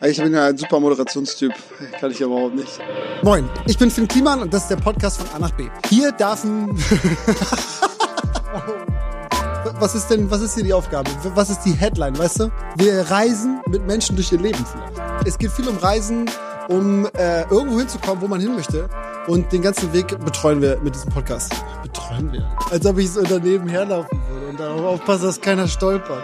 Ich bin ja ein super Moderationstyp. Kann ich überhaupt nicht. Moin, ich bin Finn Kliman und das ist der Podcast von A nach B. Hier dürfen. was ist denn, was ist hier die Aufgabe? Was ist die Headline, weißt du? Wir reisen mit Menschen durch ihr Leben vielleicht. Es geht viel um Reisen, um äh, irgendwo hinzukommen, wo man hin möchte. Und den ganzen Weg betreuen wir mit diesem Podcast. Betreuen wir. Als ob ich so daneben herlaufen würde und darauf aufpasse, dass keiner stolpert.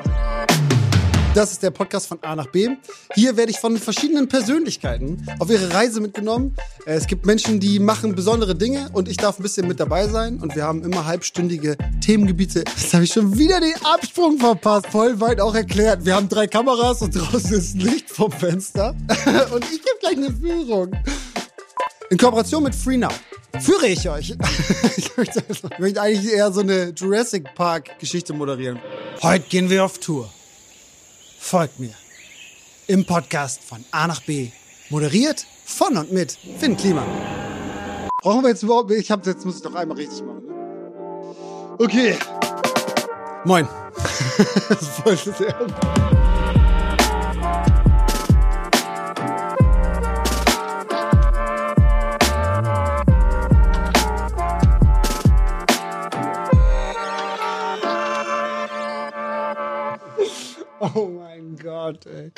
Das ist der Podcast von A nach B. Hier werde ich von verschiedenen Persönlichkeiten auf ihre Reise mitgenommen. Äh, Es gibt Menschen, die machen besondere Dinge und ich darf ein bisschen mit dabei sein. Und wir haben immer halbstündige Themengebiete. Jetzt habe ich schon wieder den Absprung verpasst. Voll weit auch erklärt. Wir haben drei Kameras und draußen ist Licht vom Fenster. Und ich gebe gleich eine Führung. In Kooperation mit FreeNow führe ich euch. ich, möchte, ich möchte eigentlich eher so eine Jurassic Park Geschichte moderieren. Heute gehen wir auf Tour. Folgt mir. Im Podcast von A nach B. Moderiert von und mit Finn Kliman. Brauchen wir jetzt überhaupt, ich hab, jetzt muss ich doch einmal richtig machen. Ne? Okay. Moin. das ist voll das Oh mein Gott, ey.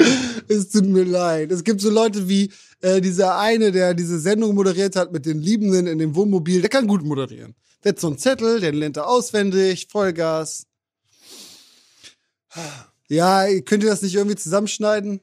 Es tut mir leid. Es gibt so Leute wie äh, dieser eine, der diese Sendung moderiert hat mit den Liebenden in dem Wohnmobil. Der kann gut moderieren. Der hat so einen Zettel, den lernt er auswendig, Vollgas. Ja, könnt ihr das nicht irgendwie zusammenschneiden?